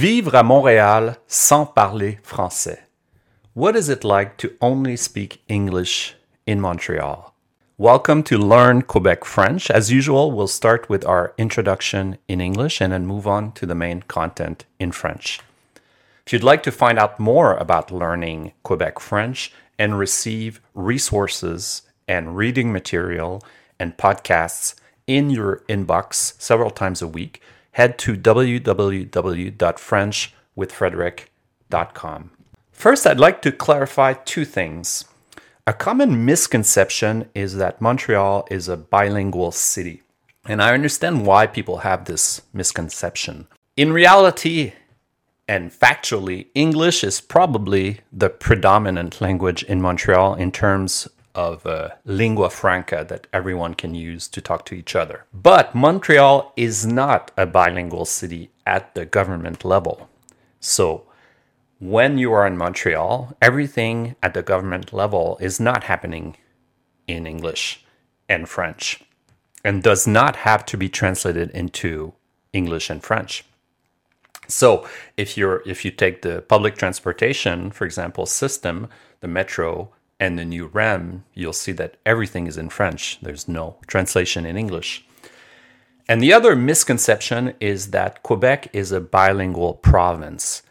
Vivre à Montréal sans parler français. What is it like to only speak English in Montreal? Welcome to Learn Quebec French. As usual, we'll start with our introduction in English and then move on to the main content in French. If you'd like to find out more about learning Quebec French and receive resources and reading material and podcasts in your inbox several times a week, head to www.frenchwithfrederick.com. First, I'd like to clarify two things. A common misconception is that Montreal is a bilingual city, and I understand why people have this misconception. In reality, and factually, English is probably the predominant language in Montreal in terms of uh, lingua franca that everyone can use to talk to each other. But Montreal is not a bilingual city at the government level. So when you are in Montreal, everything at the government level is not happening in English and French and does not have to be translated into English and French. So if you're if you take the public transportation, for example, system, the metro, and the new REM, you'll see that everything is in French. There's no translation in English. And the other misconception is that Quebec is a bilingual province.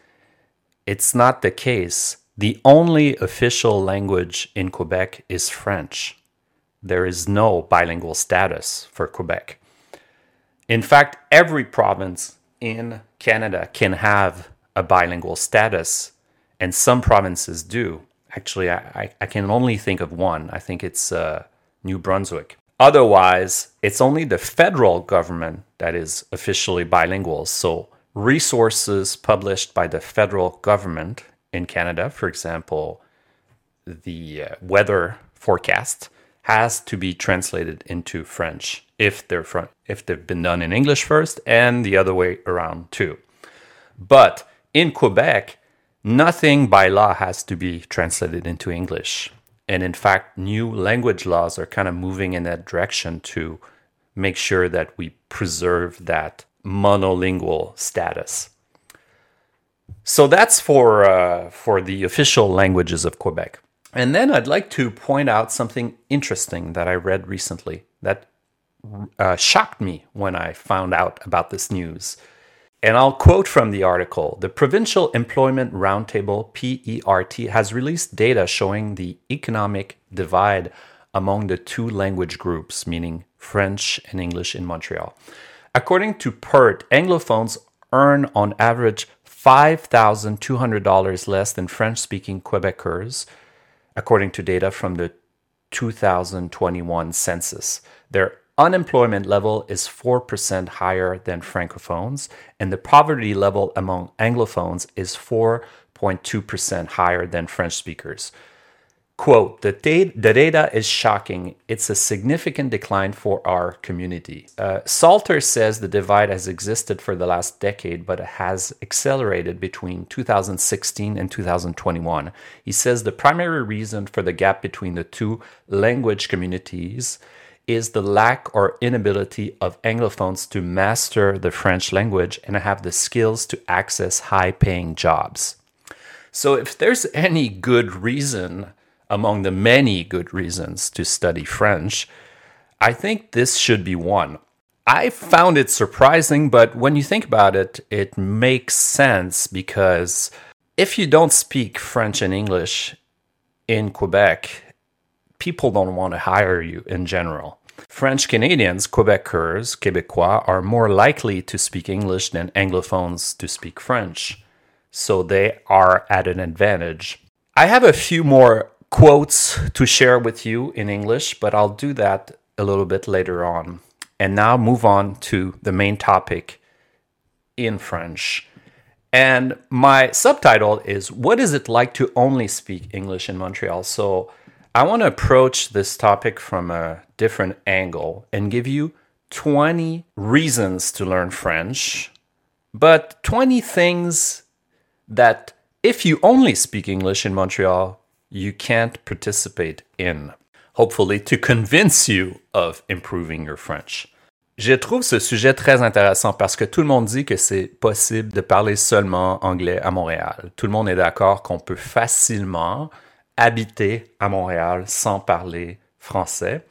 It's not the case. The only official language in Quebec is French. There is no bilingual status for Quebec. In fact, every province in Canada can have a bilingual status, and some provinces do. Actually, I, I can only think of one. I think it's uh, New Brunswick. Otherwise, it's only the federal government that is officially bilingual. So, resources published by the federal government in Canada, for example, the uh, weather forecast, has to be translated into French if they're if they've been done in English first, and the other way around too. But in Quebec, nothing by law has to be translated into English. And in fact, new language laws are kind of moving in that direction to make sure that we preserve that monolingual status. So that's for uh, for the official languages of Quebec. And then I'd like to point out something interesting that I read recently that uh, shocked me when I found out about this news. And I'll quote from the article The Provincial Employment Roundtable, PERT, has released data showing the economic divide among the two language groups, meaning French and English in Montreal. According to PERT, Anglophones earn on average $5,200 less than French speaking Quebecers, according to data from the 2021 census. Their unemployment level is 4% higher than francophones, and the poverty level among anglophones is 4.2% higher than French speakers. Quote, the, da- the data is shocking. It's a significant decline for our community. Uh, Salter says the divide has existed for the last decade, but it has accelerated between 2016 and 2021. He says the primary reason for the gap between the two language communities is the lack or inability of Anglophones to master the French language and have the skills to access high paying jobs. So, if there's any good reason among the many good reasons to study French, I think this should be one. I found it surprising, but when you think about it, it makes sense because if you don't speak French and English in Quebec, people don't want to hire you in general. French Canadians, Quebecers, Québécois, are more likely to speak English than Anglophones to speak French, so they are at an advantage. I have a few more quotes to share with you in English, but I'll do that a little bit later on. And now move on to the main topic in French. And my subtitle is What is it like to only speak English in Montreal? So I want to approach this topic from a different angle and give you 20 reasons to learn French, but 20 things that if you only speak English in Montreal, you can't participate in. Hopefully, to convince you of improving your French. Je trouve ce sujet très intéressant parce que tout le monde dit que c'est possible de parler seulement anglais à Montréal. Tout le monde est d'accord qu'on peut facilement habiter à Montréal sans parler français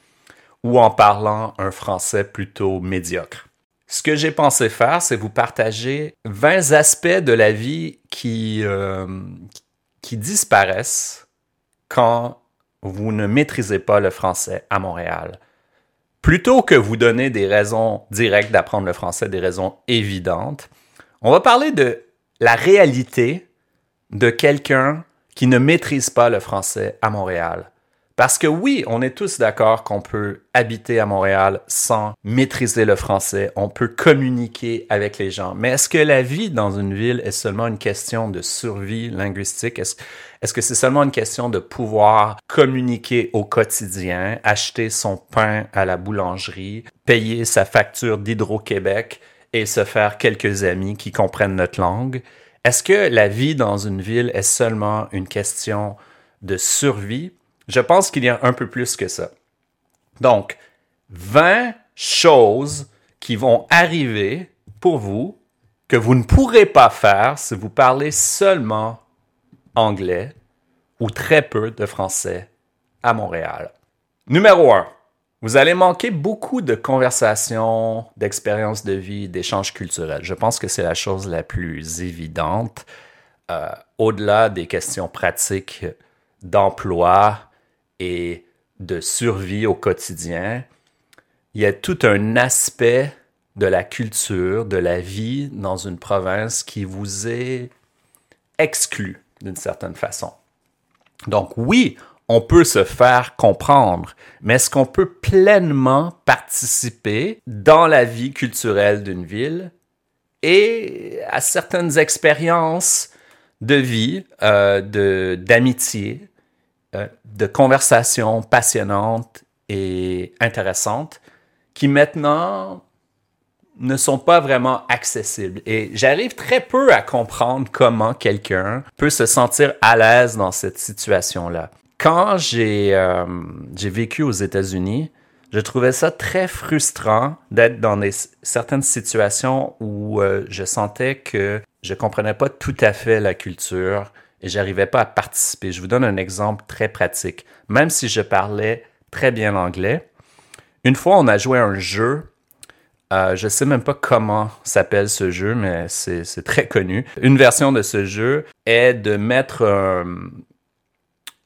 ou en parlant un français plutôt médiocre. Ce que j'ai pensé faire, c'est vous partager 20 aspects de la vie qui, euh, qui disparaissent quand vous ne maîtrisez pas le français à Montréal. Plutôt que vous donner des raisons directes d'apprendre le français, des raisons évidentes, on va parler de la réalité de quelqu'un qui ne maîtrise pas le français à Montréal. Parce que oui, on est tous d'accord qu'on peut habiter à Montréal sans maîtriser le français, on peut communiquer avec les gens. Mais est-ce que la vie dans une ville est seulement une question de survie linguistique? Est-ce est-ce que c'est seulement une question de pouvoir communiquer au quotidien, acheter son pain à la boulangerie, payer sa facture d'Hydro-Québec et se faire quelques amis qui comprennent notre langue? Est-ce que la vie dans une ville est seulement une question de survie? Je pense qu'il y a un peu plus que ça. Donc, 20 choses qui vont arriver pour vous que vous ne pourrez pas faire si vous parlez seulement anglais ou très peu de français à Montréal. Numéro 1. Vous allez manquer beaucoup de conversations, d'expériences de vie, d'échanges culturels. Je pense que c'est la chose la plus évidente, euh, au-delà des questions pratiques d'emploi, et de survie au quotidien, il y a tout un aspect de la culture, de la vie dans une province qui vous est exclu d'une certaine façon. Donc oui, on peut se faire comprendre, mais est-ce qu'on peut pleinement participer dans la vie culturelle d'une ville et à certaines expériences de vie, euh, d'amitié, euh, de conversations passionnantes et intéressantes qui maintenant ne sont pas vraiment accessibles? Et j'arrive très peu à comprendre comment quelqu'un peut se sentir à l'aise dans cette situation-là. Quand j'ai euh, vécu aux États-Unis, je trouvais ça très frustrant d'être dans des, certaines situations où euh, je sentais que je comprenais pas tout à fait la culture, et j'arrivais pas à participer. Je vous donne un exemple très pratique. Même si je parlais très bien l'anglais, une fois on a joué un jeu. Euh, je sais même pas comment s'appelle ce jeu, mais c'est très connu. Une version de ce jeu est de mettre un,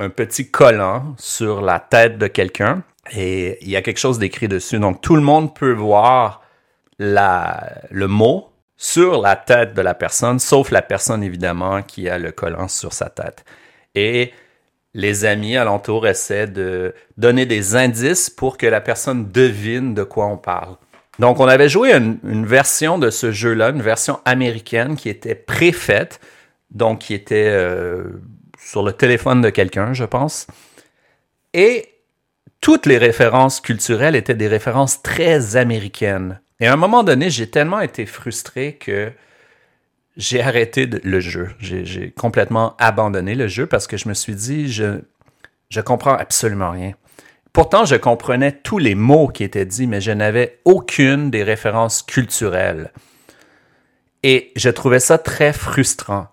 un petit collant sur la tête de quelqu'un et il y a quelque chose d'écrit dessus. Donc tout le monde peut voir le mot sur la tête de la personne, sauf la personne évidemment qui a le collant sur sa tête. Et les amis alentour essaient de donner des indices pour que la personne devine de quoi on parle. Donc on avait joué une, version de ce jeu-là, une version américaine qui était préfaite, donc qui était euh, sur le téléphone de quelqu'un, je pense. Et toutes les références culturelles étaient des références très américaines. Et à un moment donné, j'ai tellement été frustré que j'ai arrêté le jeu. J'ai complètement abandonné le jeu parce que je me suis dit, je, je comprends absolument rien. Pourtant, je comprenais tous les mots qui étaient dits, mais je n'avais aucune des références culturelles. Et je trouvais ça très frustrant.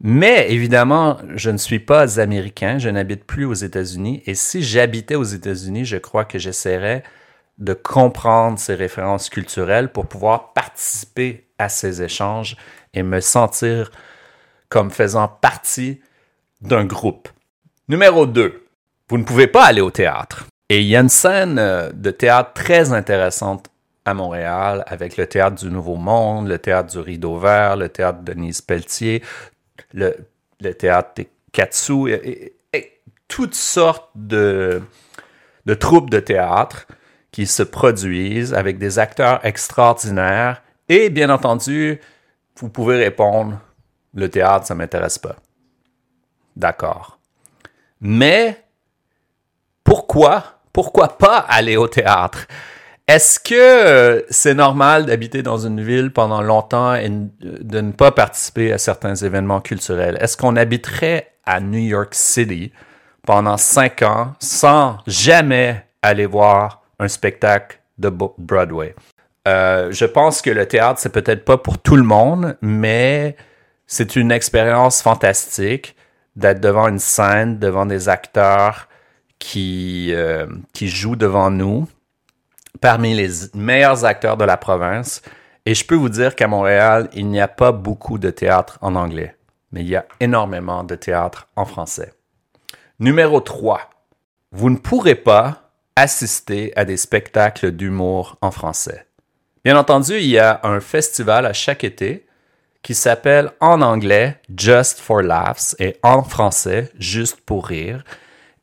Mais évidemment, je ne suis pas américain, je n'habite plus aux États-Unis. Et si j'habitais aux États-Unis, je crois que j'essaierais de comprendre ces références culturelles pour pouvoir participer à ces échanges et me sentir comme faisant partie d'un groupe. Numéro 2. Vous ne pouvez pas aller au théâtre. Et il y a une scène euh, de théâtre très intéressante à Montréal avec le théâtre du Nouveau Monde, le théâtre du Rideau Vert, le théâtre de Denise Pelletier, le, théâtre Katsu, et, toutes sortes de, de troupes de théâtre qui se produisent avec des acteurs extraordinaires. Et bien entendu, vous pouvez répondre, le théâtre, ça m'intéresse pas. D'accord. Mais pourquoi, pourquoi pas aller au théâtre? Est-ce que euh, c'est normal d'habiter dans une ville pendant longtemps et de ne pas participer à certains événements culturels? Est-ce qu'on habiterait à New York City pendant cinq ans sans jamais aller voir un spectacle de Broadway? Euh, je pense que le théâtre, c'est peut-être pas pour tout le monde, mais c'est une expérience fantastique d'être devant une scène, devant des acteurs qui, euh, qui jouent devant nous, parmi les meilleurs acteurs de la province. Et je peux vous dire qu'à Montréal, il n'y a pas beaucoup de théâtre en anglais, mais il y a énormément de théâtre en français. Numéro 3. Vous ne pourrez pas assister à des spectacles d'humour en français. Bien entendu, il y a un festival à chaque été qui s'appelle en anglais Just for Laughs et en français Juste pour rire.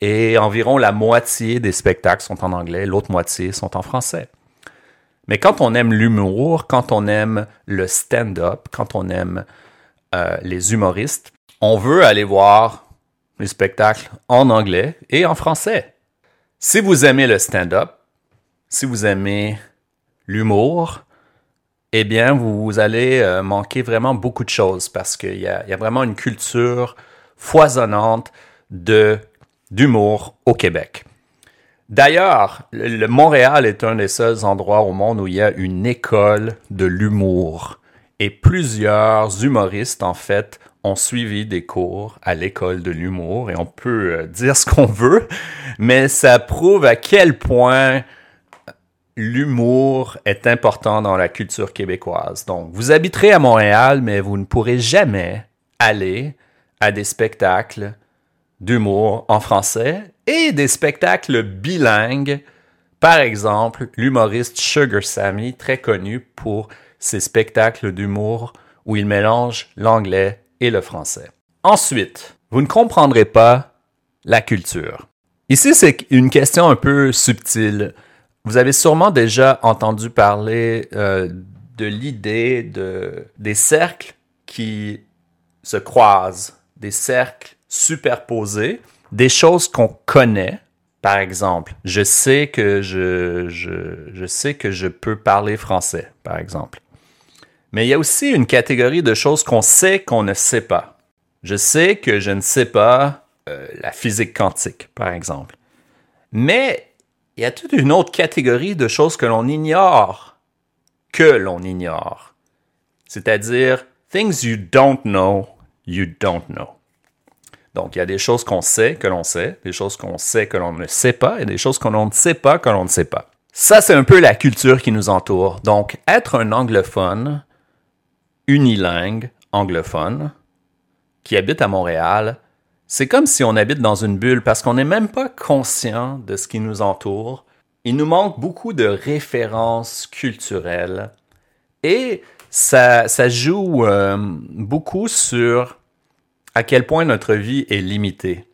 Et environ la moitié des spectacles sont en anglais, l'autre moitié sont en français. Mais quand on aime l'humour, quand on aime le stand-up, quand on aime euh, les humoristes, on veut aller voir les spectacles en anglais et en français. Si vous aimez le stand-up, si vous aimez l'humour, eh bien, vous allez euh, manquer vraiment beaucoup de choses parce qu'il y, a, vraiment une culture foisonnante de d'humour au Québec. D'ailleurs, le, Montréal est un des seuls endroits au monde où il y a une école de l'humour. Et plusieurs humoristes, en fait, ont suivi des cours à l'école de l'humour. Et on peut euh, dire ce qu'on veut, mais ça prouve à quel point l'humour est important dans la culture québécoise. Donc, vous habiterez à Montréal, mais vous ne pourrez jamais aller à des spectacles d'humour en français et des spectacles bilingues. Par exemple, l'humoriste Sugar Sammy, très connu pour ses spectacles d'humour où il mélange l'anglais et le français. Ensuite, vous ne comprendrez pas la culture. Ici, c'est une question un peu subtile. Vous avez sûrement déjà entendu parler euh, de l'idée de, des cercles qui se croisent, des cercles superposés, des choses qu'on connaît. Par exemple, je sais que je, je, je sais que je peux parler français, par exemple. Mais il y a aussi une catégorie de choses qu'on sait qu'on ne sait pas. Je sais que je ne sais pas euh, la physique quantique, par exemple. Mais il y a toute une autre catégorie de choses que l'on ignore, que l'on ignore. C'est-à-dire, things you don't know, you don't know. Donc, il y a des choses qu'on sait que l'on sait, des choses qu'on sait que l'on ne sait pas, et des choses qu'on ne sait pas que l'on ne sait pas. Ça, c'est un peu la culture qui nous entoure. Donc, être un anglophone, unilingue, anglophone, qui habite à Montréal, c'est comme si on habite dans une bulle parce qu'on n'est même pas conscient de ce qui nous entoure. Il nous manque beaucoup de références culturelles et ça, joue euh, beaucoup sur à quel point notre vie est limitée.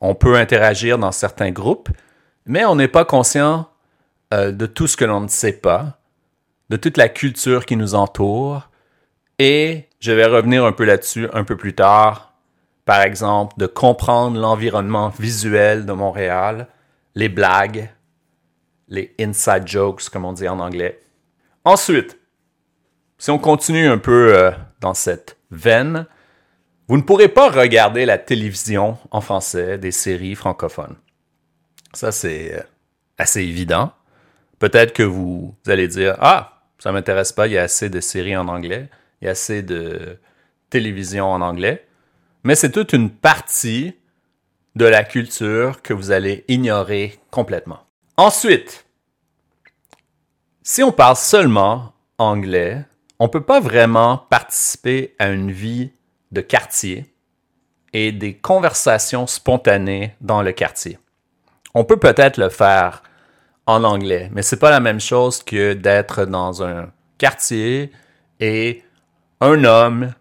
On peut interagir dans certains groupes, mais on n'est pas conscient euh, de tout ce que l'on ne sait pas, de toute la culture qui nous entoure. Et je vais revenir un peu là-dessus un peu plus tard par exemple, de comprendre l'environnement visuel de Montréal, les blagues, les inside jokes, comme on dit en anglais. Ensuite, si on continue un peu euh, dans cette veine, vous ne pourrez pas regarder la télévision en français des séries francophones. Ça, c'est euh, assez évident. Peut-être que vous, allez dire Ah, ça m'intéresse pas, il y a assez de séries en anglais, il y a assez de télévision en anglais mais c'est toute une partie de la culture que vous allez ignorer complètement. Ensuite, si on parle seulement anglais, on ne peut pas vraiment participer à une vie de quartier et des conversations spontanées dans le quartier. On peut peut-être le faire en anglais, mais c'est pas la même chose que d'être dans un quartier et un homme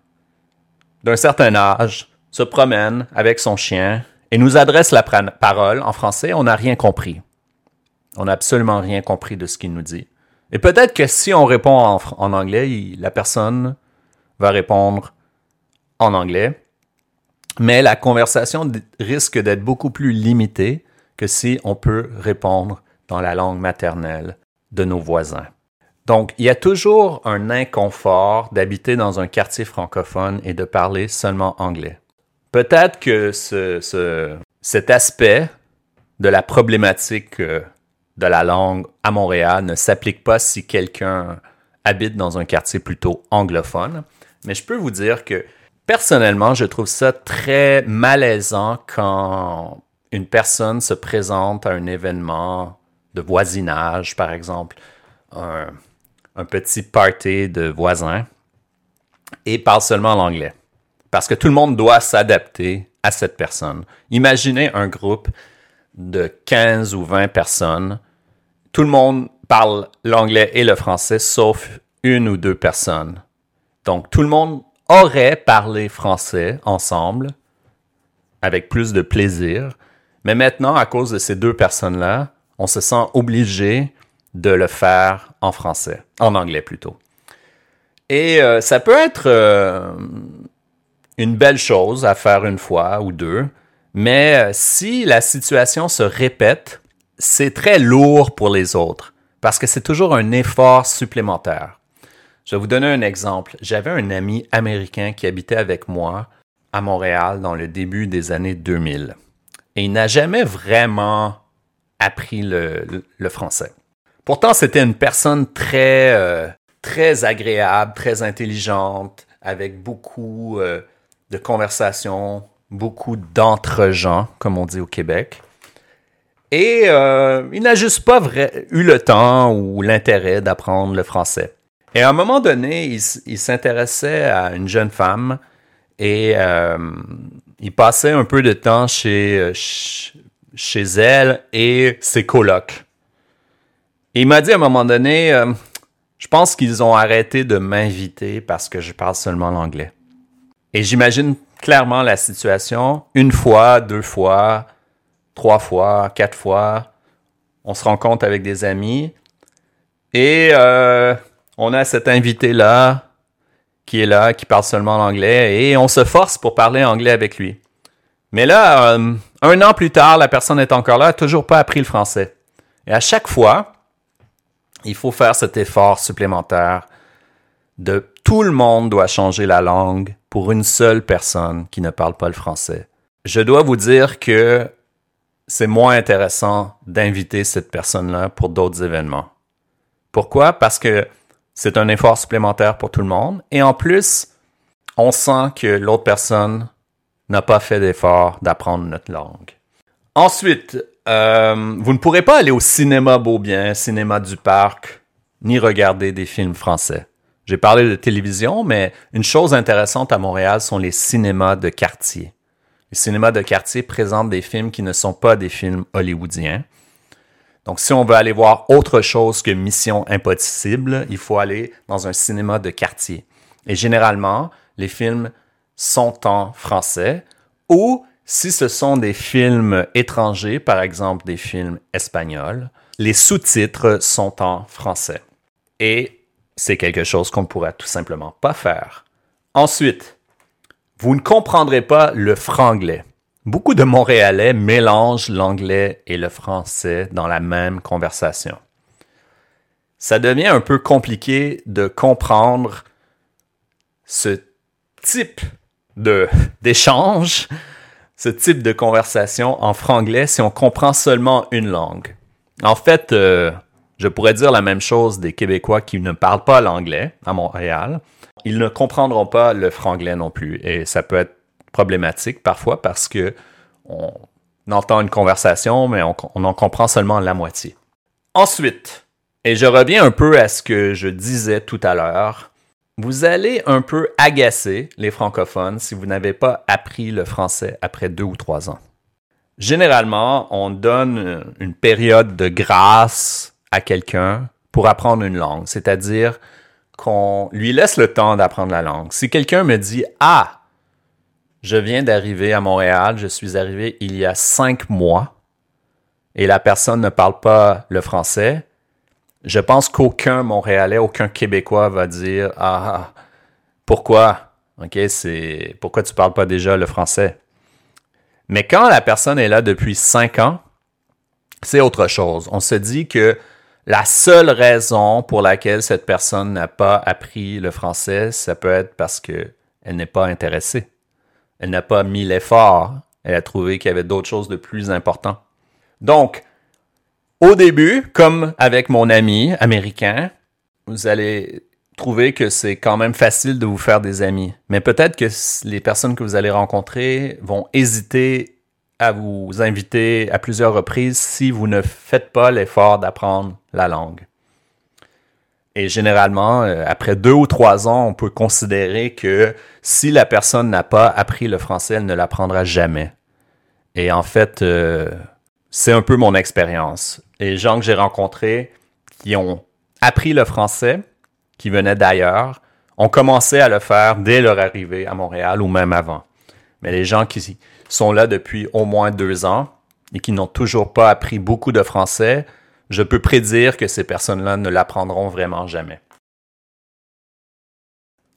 d'un certain âge se promène avec son chien et nous adresse la parole en français, on n'a rien compris. On n'a absolument rien compris de ce qu'il nous dit. Et peut-être que si on répond en, anglais, la personne va répondre en anglais, mais la conversation risque d'être beaucoup plus limitée que si on peut répondre dans la langue maternelle de nos voisins. Donc, il y a toujours un inconfort d'habiter dans un quartier francophone et de parler seulement anglais. Peut-être que ce, cet aspect de la problématique euh, de la langue à Montréal ne s'applique pas si quelqu'un habite dans un quartier plutôt anglophone. Mais je peux vous dire que personnellement, je trouve ça très malaisant quand une personne se présente à un événement de voisinage, par exemple, un, petit party de voisins, et parle seulement l'anglais. Parce que tout le monde doit s'adapter à cette personne. Imaginez un groupe de 15 ou 20 personnes. Tout le monde parle l'anglais et le français, sauf une ou deux personnes. Donc, tout le monde aurait parlé français ensemble, avec plus de plaisir. Mais maintenant, à cause de ces deux personnes-là, on se sent obligé de le faire en français, en anglais plutôt. Et euh, ça peut être euh, une belle chose à faire une fois ou deux, mais euh, si la situation se répète, c'est très lourd pour les autres parce que c'est toujours un effort supplémentaire. Je vais vous donner un exemple. J'avais un ami américain qui habitait avec moi à Montréal dans le début des années 2000. Et il n'a jamais vraiment appris le, français. Pourtant, c'était une personne très, euh, très agréable, très intelligente, avec beaucoup euh, de conversations, beaucoup d'entre-gens, comme on dit au Québec. Et euh, il n'a juste pas eu le temps ou l'intérêt d'apprendre le français. Et à un moment donné, il, s'intéressait à une jeune femme et euh, il passait un peu de temps chez, chez elle et ses colocs. Et il m'a dit à un moment donné, euh, je pense qu'ils ont arrêté de m'inviter parce que je parle seulement l'anglais. Et j'imagine clairement la situation, une fois, deux fois, trois fois, quatre fois, on se rencontre avec des amis et euh, on a cet invité-là qui est là, qui parle seulement l'anglais et on se force pour parler anglais avec lui. Mais là, euh, un an plus tard, la personne est encore là, toujours pas appris le français. Et à chaque fois, il faut faire cet effort supplémentaire de tout le monde doit changer la langue pour une seule personne qui ne parle pas le français. Je dois vous dire que c'est moins intéressant d'inviter cette personne-là pour d'autres événements. Pourquoi? Parce que c'est un effort supplémentaire pour tout le monde. Et en plus, on sent que l'autre personne n'a pas fait d'effort d'apprendre notre langue. Ensuite, euh, vous ne pourrez pas aller au cinéma Beaubien, cinéma du parc, ni regarder des films français. J'ai parlé de télévision, mais une chose intéressante à Montréal sont les cinémas de quartier. Les cinémas de quartier présentent des films qui ne sont pas des films hollywoodiens. Donc, si on veut aller voir autre chose que Mission Impossible, il faut aller dans un cinéma de quartier. Et généralement, les films sont en français ou si ce sont des films étrangers, par exemple des films espagnols, les sous-titres sont en français. Et c'est quelque chose qu'on ne pourra tout simplement pas faire. Ensuite, vous ne comprendrez pas le franglais. Beaucoup de Montréalais mélangent l'anglais et le français dans la même conversation. Ça devient un peu compliqué de comprendre ce type d'échange, ce type de conversation en franglais si on comprend seulement une langue. En fait, euh, je pourrais dire la même chose des Québécois qui ne parlent pas l'anglais à Montréal. Ils ne comprendront pas le franglais non plus. Et ça peut être problématique parfois parce que on entend une conversation, mais on, on en comprend seulement la moitié. Ensuite, et je reviens un peu à ce que je disais tout à l'heure, vous allez un peu agacer les francophones si vous n'avez pas appris le français après deux ou trois ans. Généralement, on donne une période de grâce à quelqu'un pour apprendre une langue, c'est-à-dire qu'on lui laisse le temps d'apprendre la langue. Si quelqu'un me dit Ah, je viens d'arriver à Montréal, je suis arrivé il y a cinq mois, et la personne ne parle pas le français, je pense qu'aucun Montréalais, aucun Québécois va dire Ah, pourquoi? Ok, c'est pourquoi tu parles pas déjà le français Mais quand la personne est là depuis cinq ans, c'est autre chose. On se dit que la seule raison pour laquelle cette personne n'a pas appris le français, ça peut être parce qu'elle n'est pas intéressée. Elle n'a pas mis l'effort. Elle a trouvé qu'il y avait d'autres choses de plus importantes. Donc, au début, comme avec mon ami américain, vous allez trouver que c'est quand même facile de vous faire des amis. Mais peut-être que les personnes que vous allez rencontrer vont hésiter à vous inviter à plusieurs reprises si vous ne faites pas l'effort d'apprendre la langue. Et généralement, euh, après deux ou trois ans, on peut considérer que si la personne n'a pas appris le français, elle ne l'apprendra jamais. Et en fait, euh, c'est un peu mon expérience. Les gens que j'ai rencontrés qui ont appris le français, qui venaient d'ailleurs, ont commencé à le faire dès leur arrivée à Montréal ou même avant. Mais les gens qui sont là depuis au moins deux ans et qui n'ont toujours pas appris beaucoup de français, je peux prédire que ces personnes-là ne l'apprendront vraiment jamais.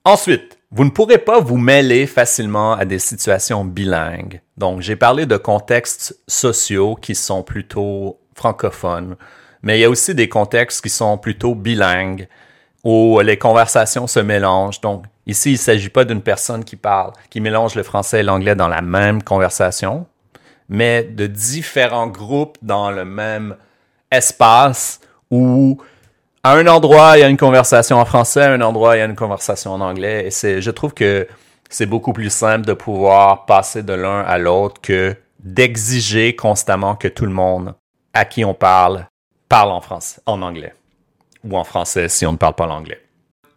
Ensuite, vous ne pourrez pas vous mêler facilement à des situations bilingues. Donc, j'ai parlé de contextes sociaux qui sont plutôt francophones, mais il y a aussi des contextes qui sont plutôt bilingues, où les conversations se mélangent. Donc, ici, il ne s'agit pas d'une personne qui parle, qui mélange le français et l'anglais dans la même conversation, mais de différents groupes dans le même espace où à un endroit, il y a une conversation en français, à un endroit, il y a une conversation en anglais. Et c'est, je trouve que c'est beaucoup plus simple de pouvoir passer de l'un à l'autre que d'exiger constamment que tout le monde à qui on parle parle en français, en anglais ou en français si on ne parle pas l'anglais.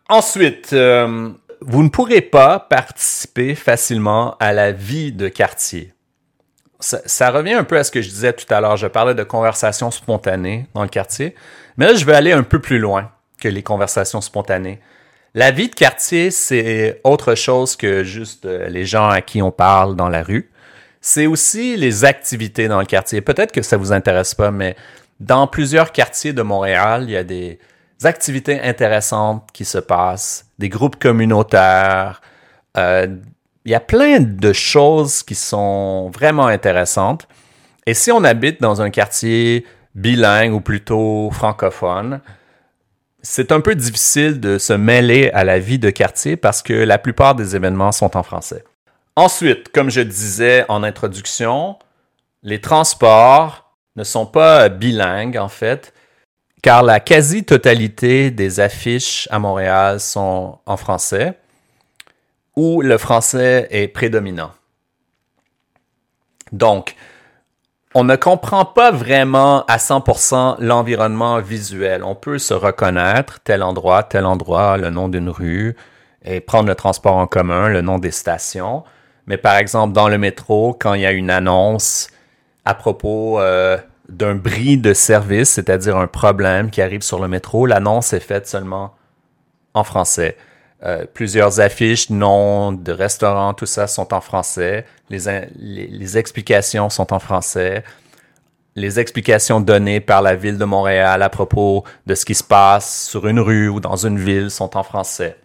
Ensuite, euh, vous ne pourrez pas participer facilement à la vie de quartier ça, revient un peu à ce que je disais tout à l'heure. Je parlais de conversations spontanées dans le quartier. Mais là, je vais aller un peu plus loin que les conversations spontanées. La vie de quartier, c'est autre chose que juste euh, les gens à qui on parle dans la rue. C'est aussi les activités dans le quartier. Peut-être que ça vous intéresse pas, mais dans plusieurs quartiers de Montréal, il y a des activités intéressantes qui se passent, des groupes communautaires, euh, il y a plein de choses qui sont vraiment intéressantes. Et si on habite dans un quartier bilingue ou plutôt francophone, c'est un peu difficile de se mêler à la vie de quartier parce que la plupart des événements sont en français. Ensuite, comme je disais en introduction, les transports ne sont pas bilingues en fait, car la quasi-totalité des affiches à Montréal sont en français où le français est prédominant. Donc, on ne comprend pas vraiment à 100% l'environnement visuel. On peut se reconnaître tel endroit, tel endroit, le nom d'une rue et prendre le transport en commun, le nom des stations. Mais par exemple, dans le métro, quand il y a une annonce à propos euh, d'un bris de service, c'est-à-dire un problème qui arrive sur le métro, l'annonce est faite seulement en français. Euh, plusieurs affiches, noms de restaurants, tout ça sont en français. Les, les, explications sont en français. Les explications données par la ville de Montréal à propos de ce qui se passe sur une rue ou dans une ville sont en français.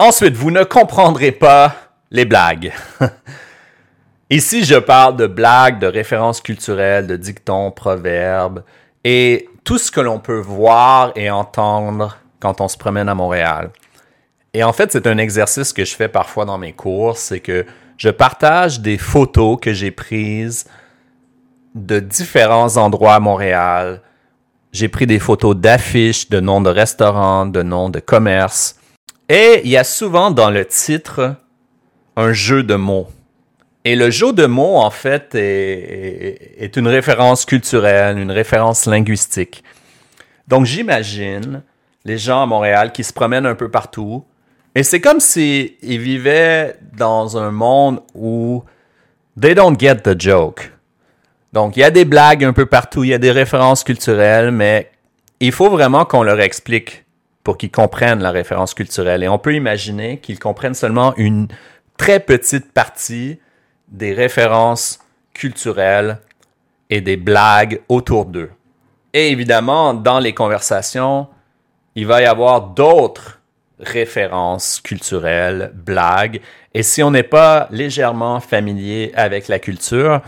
Ensuite, vous ne comprendrez pas les blagues. Ici, je parle de blagues, de références culturelles, de dictons, proverbes et tout ce que l'on peut voir et entendre quand on se promène à Montréal. Et en fait, c'est un exercice que je fais parfois dans mes cours, c'est que je partage des photos que j'ai prises de différents endroits à Montréal. J'ai pris des photos d'affiches, de noms de restaurants, de noms de commerces. Et il y a souvent dans le titre un jeu de mots. Et le jeu de mots, en fait, est, une référence culturelle, une référence linguistique. Donc j'imagine les gens à Montréal qui se promènent un peu partout, et c'est comme s'ils vivaient dans un monde où they don't get the joke. Donc, il y a des blagues un peu partout, il y a des références culturelles, mais il faut vraiment qu'on leur explique pour qu'ils comprennent la référence culturelle. Et on peut imaginer qu'ils comprennent seulement une très petite partie des références culturelles et des blagues autour d'eux. Et évidemment, dans les conversations, il va y avoir d'autres références culturelles, blagues. Et si on n'est pas légèrement familier avec la culture,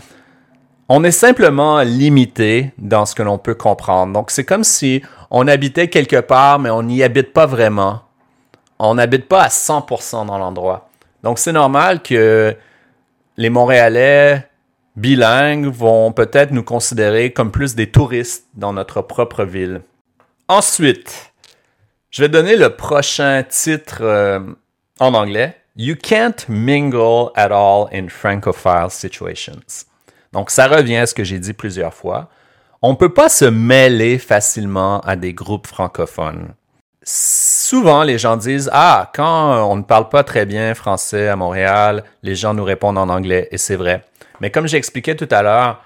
on est simplement limité dans ce que l'on peut comprendre. Donc c'est comme si on habitait quelque part, mais on n'y habite pas vraiment. On n'habite pas à 100% dans l'endroit. Donc c'est normal que les Montréalais bilingues vont peut-être nous considérer comme plus des touristes dans notre propre ville. Ensuite, Je vais donner le prochain titre euh, en anglais. You can't mingle at all in francophile situations. Donc, ça revient à ce que j'ai dit plusieurs fois. On ne peut pas se mêler facilement à des groupes francophones. Souvent, les gens disent Ah, quand on ne parle pas très bien français à Montréal, les gens nous répondent en anglais, et c'est vrai. Mais comme j'expliquais tout à l'heure,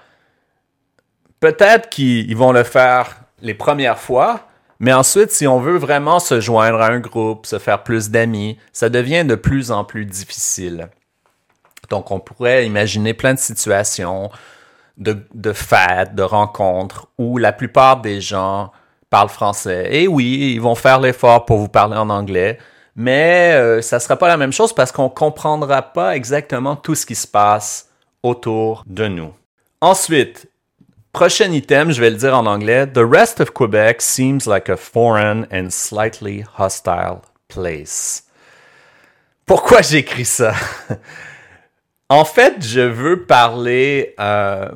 peut-être qu'ils vont le faire les premières fois, mais ensuite, si on veut vraiment se joindre à un groupe, se faire plus d'amis, ça devient de plus en plus difficile. Donc, on pourrait imaginer plein de situations de, fêtes, de rencontres où la plupart des gens parlent français. Et oui, ils vont faire l'effort pour vous parler en anglais, mais euh, ça ne sera pas la même chose parce qu'on ne comprendra pas exactement tout ce qui se passe autour de nous. Ensuite, prochain item, je vais le dire en anglais. The rest of Quebec seems like a foreign and slightly hostile place. Pourquoi j'écris ça? En fait, je veux parler, euh,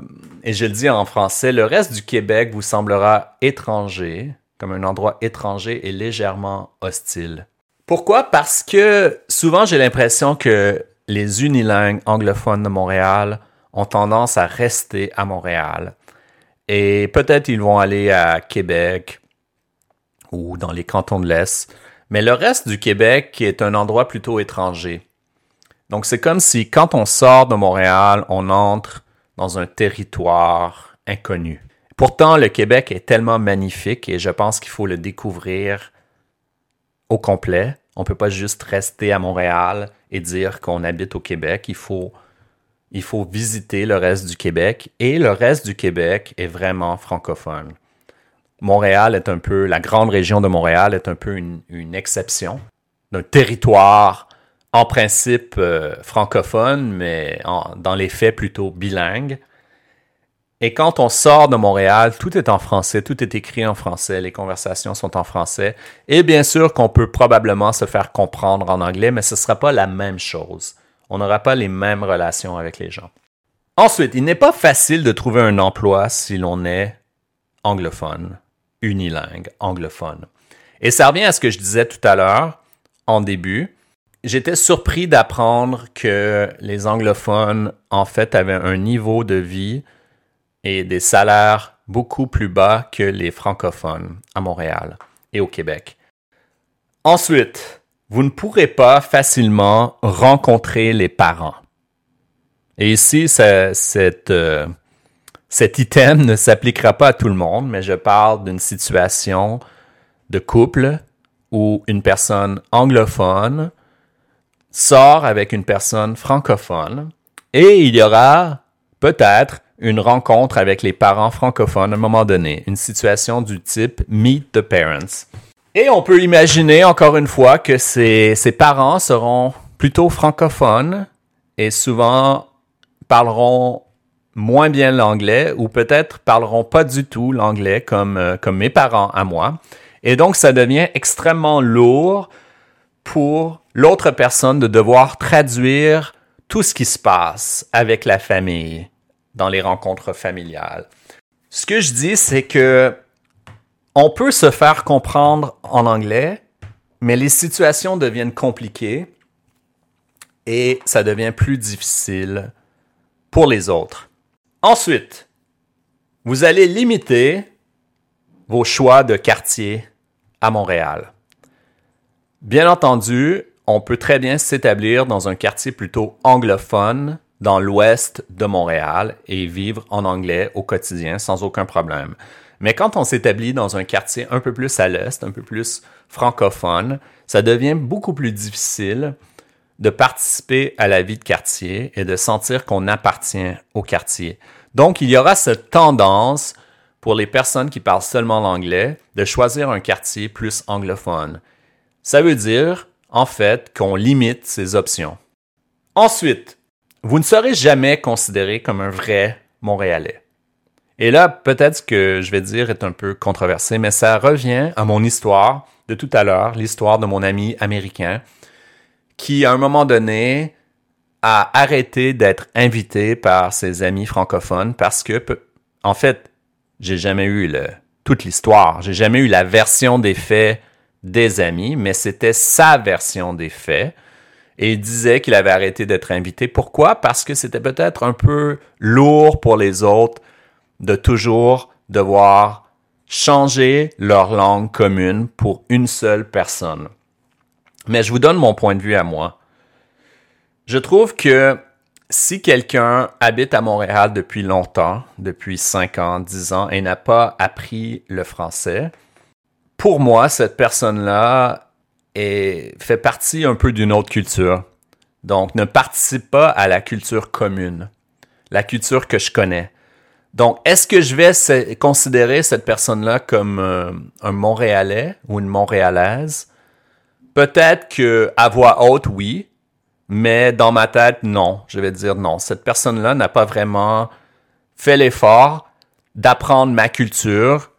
et je le dis en français, le reste du Québec vous semblera étranger, comme un endroit étranger et légèrement hostile. Pourquoi? Parce que souvent j'ai l'impression que les unilingues anglophones de Montréal ont tendance à rester à Montréal. Et peut-être ils vont aller à Québec ou dans les cantons de l'Est. Mais le reste du Québec est un endroit plutôt étranger. Donc, c'est comme si quand on sort de Montréal, on entre dans un territoire inconnu. Pourtant, le Québec est tellement magnifique et je pense qu'il faut le découvrir au complet. On ne peut pas juste rester à Montréal et dire qu'on habite au Québec. Il faut, il faut visiter le reste du Québec et le reste du Québec est vraiment francophone. Montréal est un peu, la grande région de Montréal est un peu une, exception d'un territoire en principe euh, francophone, mais dans les faits plutôt bilingue. Et quand on sort de Montréal, tout est en français, tout est écrit en français, les conversations sont en français. Et bien sûr qu'on peut probablement se faire comprendre en anglais, mais ce ne sera pas la même chose. On n'aura pas les mêmes relations avec les gens. Ensuite, il n'est pas facile de trouver un emploi si l'on est anglophone, unilingue, anglophone. Et ça revient à ce que je disais tout à l'heure, en début j'étais surpris d'apprendre que les anglophones, en fait, avaient un niveau de vie et des salaires beaucoup plus bas que les francophones à Montréal et au Québec. Ensuite, vous ne pourrez pas facilement rencontrer les parents. Et ici, euh, cet item ne s'appliquera pas à tout le monde, mais je parle d'une situation de couple où une personne anglophone sort avec une personne francophone et il y aura peut-être une rencontre avec les parents francophones à un moment donné, une situation du type Meet the Parents. Et on peut imaginer encore une fois que ces parents seront plutôt francophones et souvent parleront moins bien l'anglais ou peut-être parleront pas du tout l'anglais comme, euh, comme mes parents à moi. Et donc ça devient extrêmement lourd pour l'autre personne de devoir traduire tout ce qui se passe avec la famille dans les rencontres familiales. Ce que je dis, c'est que on peut se faire comprendre en anglais, mais les situations deviennent compliquées et ça devient plus difficile pour les autres. Ensuite, vous allez limiter vos choix de quartier à Montréal. Bien entendu, on peut très bien s'établir dans un quartier plutôt anglophone dans l'ouest de Montréal et vivre en anglais au quotidien sans aucun problème. Mais quand on s'établit dans un quartier un peu plus à l'est, un peu plus francophone, ça devient beaucoup plus difficile de participer à la vie de quartier et de sentir qu'on appartient au quartier. Donc, il y aura cette tendance pour les personnes qui parlent seulement l'anglais de choisir un quartier plus anglophone. Ça veut dire, en fait, qu'on limite ces options. Ensuite, vous ne serez jamais considéré comme un vrai Montréalais. Et là, peut-être que je vais dire est un peu controversé, mais ça revient à mon histoire de tout à l'heure, l'histoire de mon ami américain, qui, à un moment donné, a arrêté d'être invité par ses amis francophones parce que, en fait, j'ai jamais eu le, toute l'histoire. J'ai jamais eu la version des faits des amis, mais c'était sa version des faits. Et il disait qu'il avait arrêté d'être invité. Pourquoi? Parce que c'était peut-être un peu lourd pour les autres de toujours devoir changer leur langue commune pour une seule personne. Mais je vous donne mon point de vue à moi. Je trouve que si quelqu'un habite à Montréal depuis longtemps, depuis 5 ans, 10 ans, et n'a pas appris le français, pour moi, cette personne-là fait partie un peu d'une autre culture. Donc, ne participe pas à la culture commune, la culture que je connais. Donc, est-ce que je vais considérer cette personne-là comme euh, un Montréalais ou une Montréalaise? Peut-être que à voix haute, oui, mais dans ma tête, non. Je vais dire non. Cette personne-là n'a pas vraiment fait l'effort d'apprendre ma culture.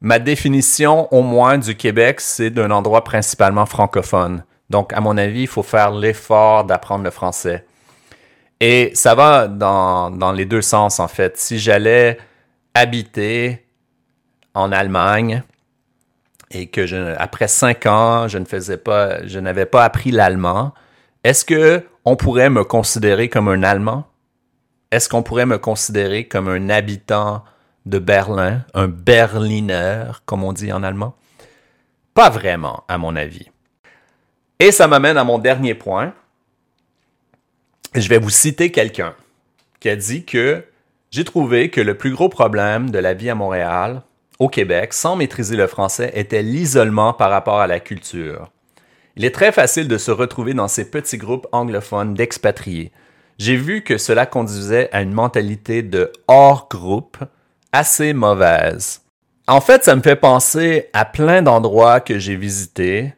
Ma définition, au moins, du Québec, c'est d'un endroit principalement francophone. Donc, à mon avis, il faut faire l'effort d'apprendre le français. Et ça va dans, les deux sens, en fait. Si j'allais habiter en Allemagne et que après cinq ans, je je n'avais pas appris l'allemand, est-ce que on pourrait me considérer comme un Allemand? Est-ce qu'on pourrait me considérer comme un habitant de Berlin, un Berliner, comme on dit en allemand? Pas vraiment, à mon avis. Et ça m'amène à mon dernier point, je vais vous citer quelqu'un qui a dit que j'ai trouvé que le plus gros problème de la vie à Montréal, au Québec, sans maîtriser le français, était l'isolement par rapport à la culture. Il est très facile de se retrouver dans ces petits groupes anglophones d'expatriés. J'ai vu que cela conduisait à une mentalité de hors groupe assez mauvaise. En fait, ça me fait penser à plein d'endroits que j'ai visités,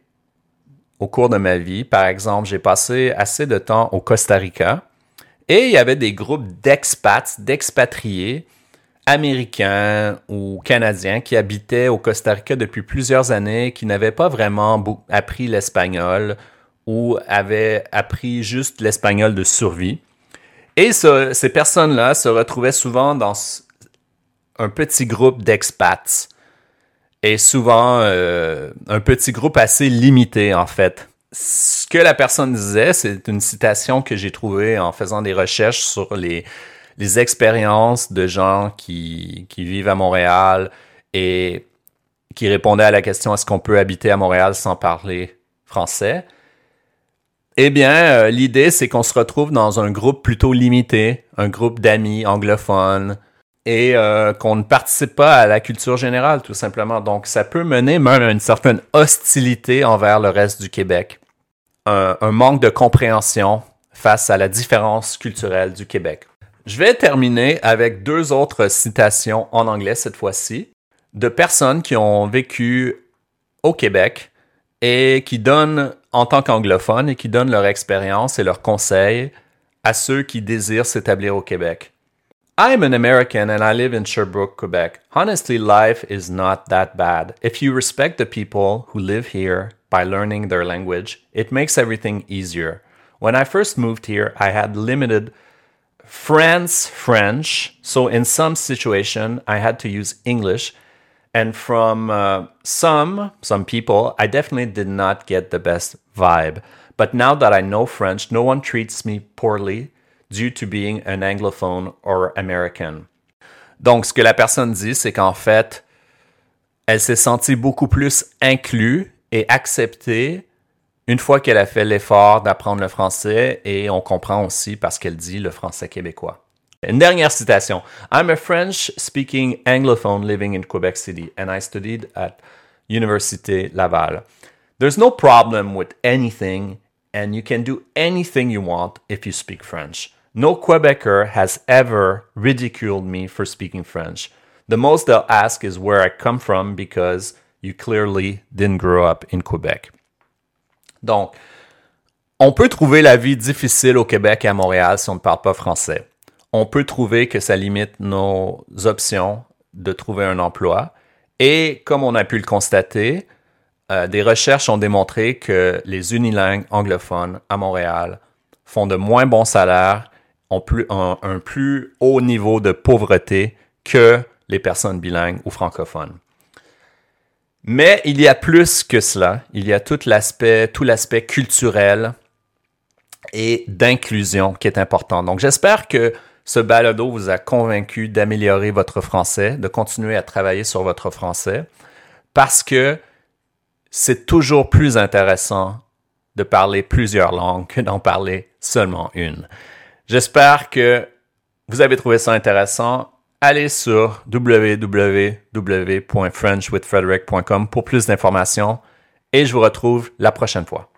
au cours de ma vie. Par exemple, j'ai passé assez de temps au Costa Rica et il y avait des groupes d'expats, d'expatriés américains ou canadiens qui habitaient au Costa Rica depuis plusieurs années, qui n'avaient pas vraiment appris l'espagnol ou avaient appris juste l'espagnol de survie. Et ces personnes-là se retrouvaient souvent dans un petit groupe d'expats est souvent euh, un petit groupe assez limité, en fait. Ce que la personne disait, c'est une citation que j'ai trouvée en faisant des recherches sur les, les expériences de gens qui, qui vivent à Montréal et qui répondaient à la question est-ce qu'on peut habiter à Montréal sans parler français? Eh bien, euh, l'idée, c'est qu'on se retrouve dans un groupe plutôt limité, un groupe d'amis anglophones, et euh, qu'on ne participe pas à la culture générale, tout simplement. Donc, ça peut mener même à une certaine hostilité envers le reste du Québec. Un, un manque de compréhension face à la différence culturelle du Québec. Je vais terminer avec deux autres citations en anglais cette fois-ci, de personnes qui ont vécu au Québec et qui donnent, en tant qu'anglophones, et qui donnent leur expérience et leurs conseils à ceux qui désirent s'établir au Québec. I'm an American and I live in Sherbrooke, Quebec. Honestly, life is not that bad. If you respect the people who live here by learning their language, it makes everything easier. When I first moved here, I had limited France French, so in some situation I had to use English. And from uh, some some people, I definitely did not get the best vibe. But now that I know French, no one treats me poorly due to being an anglophone or American. Donc, ce que la personne dit, c'est qu'en fait, elle s'est sentie beaucoup plus inclue et acceptée une fois qu'elle a fait l'effort d'apprendre le français et on comprend aussi parce qu'elle dit le français québécois. Une dernière citation. I'm a French speaking anglophone living in Quebec City and I studied at Université Laval. There's no problem with anything and you can do anything you want if you speak French. No Quebecer has ever ridiculed me for speaking French. The most they'll ask is where I come from because you clearly didn't grow up in Quebec. Donc, on peut trouver la vie difficile au Québec et à Montréal si on ne parle pas français. On peut trouver que ça limite nos options de trouver un emploi. Et comme on a pu le constater, euh, des recherches ont démontré que les unilingues anglophones à Montréal font de moins bons salaires ont un plus haut niveau de pauvreté que les personnes bilingues ou francophones. Mais il y a plus que cela. Il y a tout l'aspect, tout l'aspect culturel et d'inclusion qui est important. Donc, j'espère que ce balado vous a convaincu d'améliorer votre français, de continuer à travailler sur votre français, parce que c'est toujours plus intéressant de parler plusieurs langues que d'en parler seulement une. J'espère que vous avez trouvé ça intéressant. Allez sur www.frenchwithfrederick.com pour plus d'informations et je vous retrouve la prochaine fois.